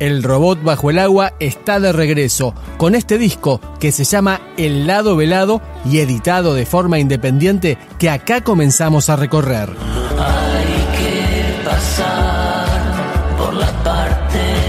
El robot bajo el agua está de regreso con este disco que se llama El lado velado y editado de forma independiente que acá comenzamos a recorrer. Hay que pasar por la parte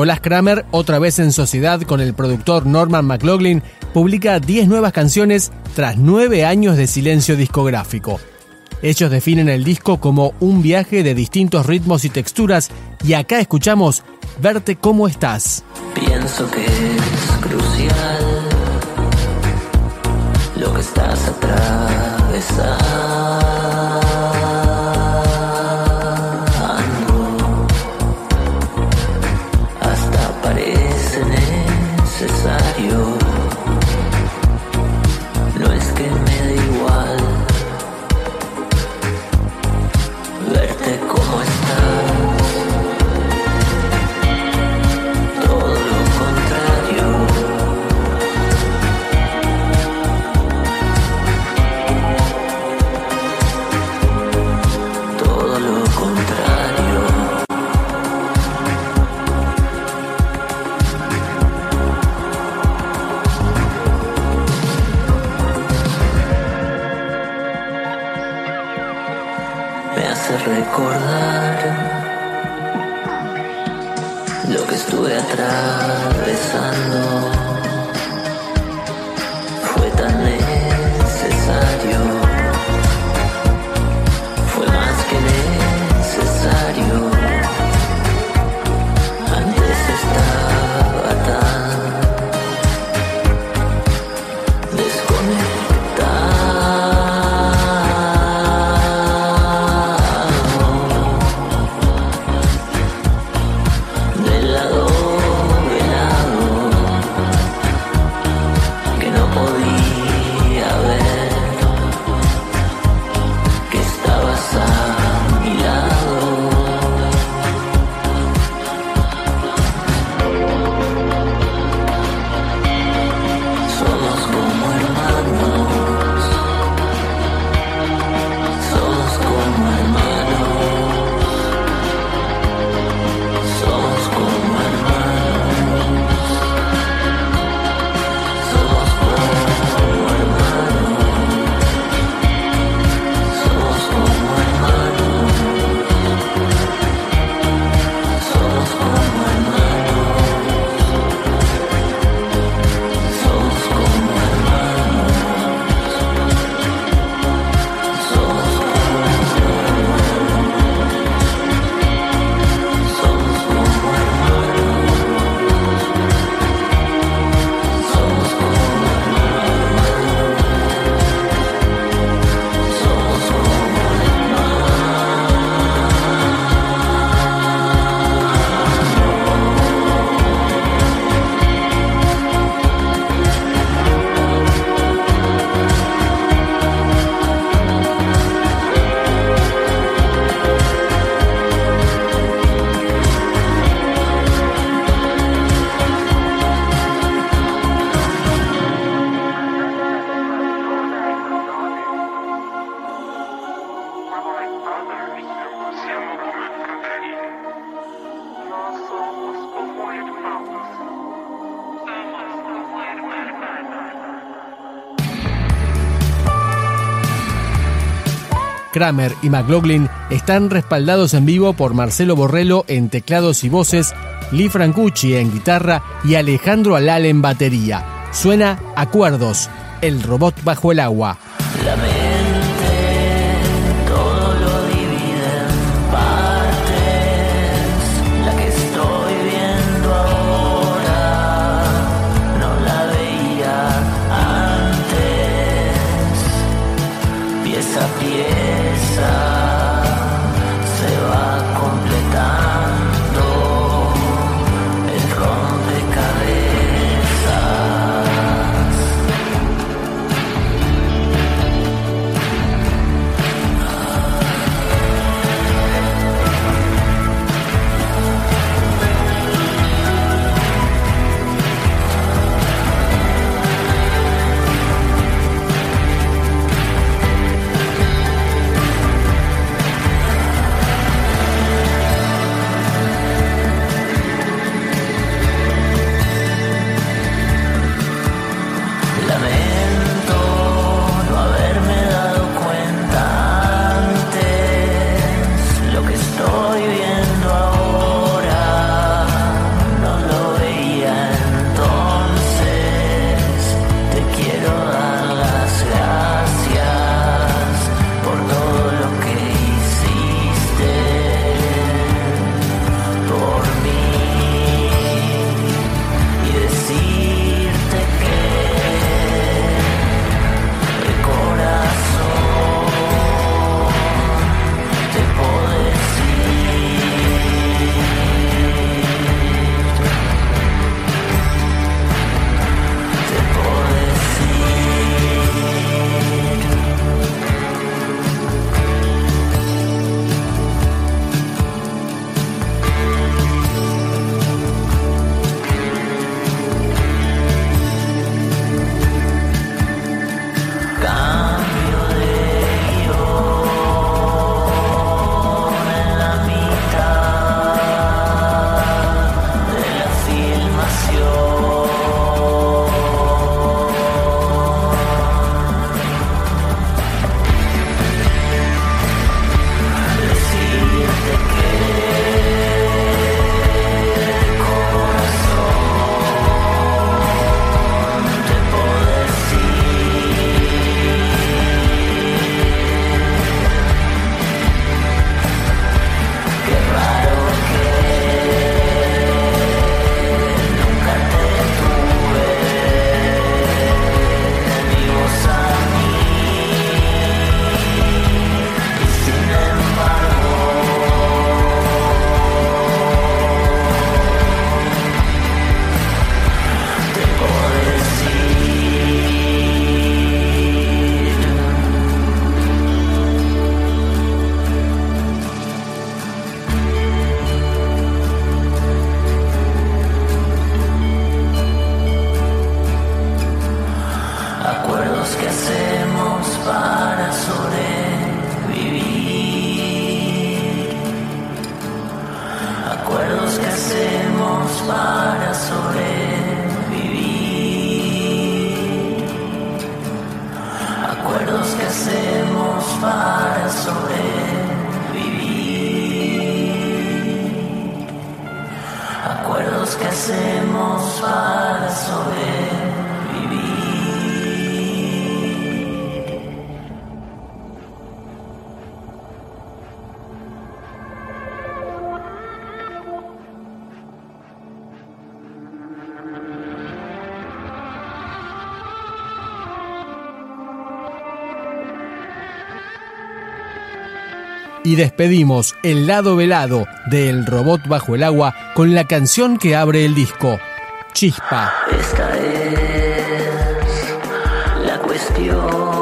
Nicolás Kramer, otra vez en sociedad con el productor Norman McLaughlin, publica 10 nuevas canciones tras 9 años de silencio discográfico. Ellos definen el disco como un viaje de distintos ritmos y texturas y acá escuchamos Verte cómo estás. Pienso que es crucial Kramer y McLaughlin están respaldados en vivo por Marcelo Borrello en teclados y voces, Lee Francucci en guitarra y Alejandro Alal en batería. Suena Acuerdos, el robot bajo el agua. Que hacemos para sobrevivir. Y despedimos el lado velado del robot bajo el agua con la canción que abre el disco, Chispa. Esta es la cuestión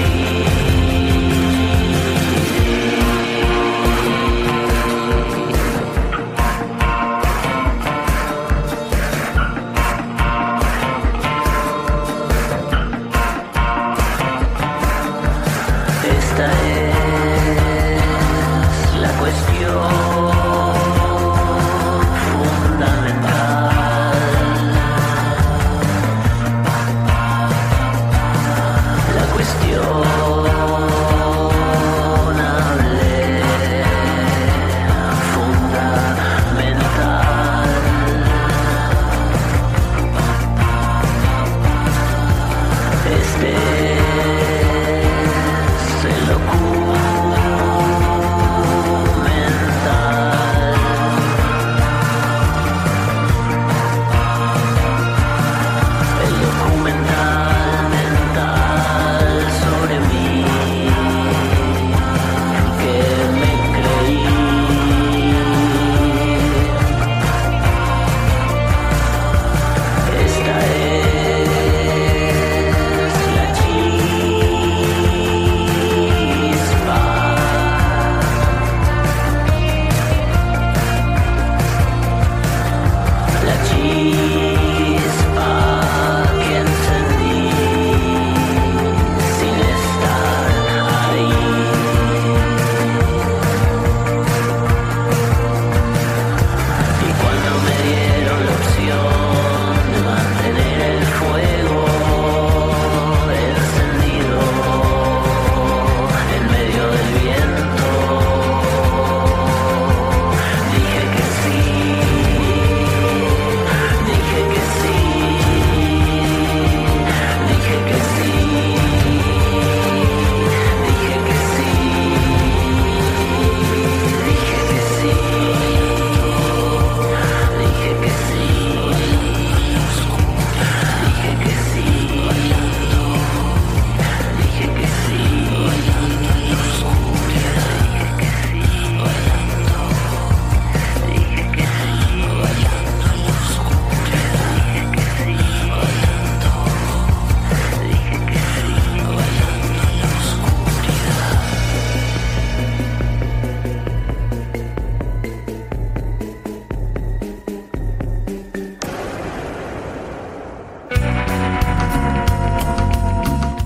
see.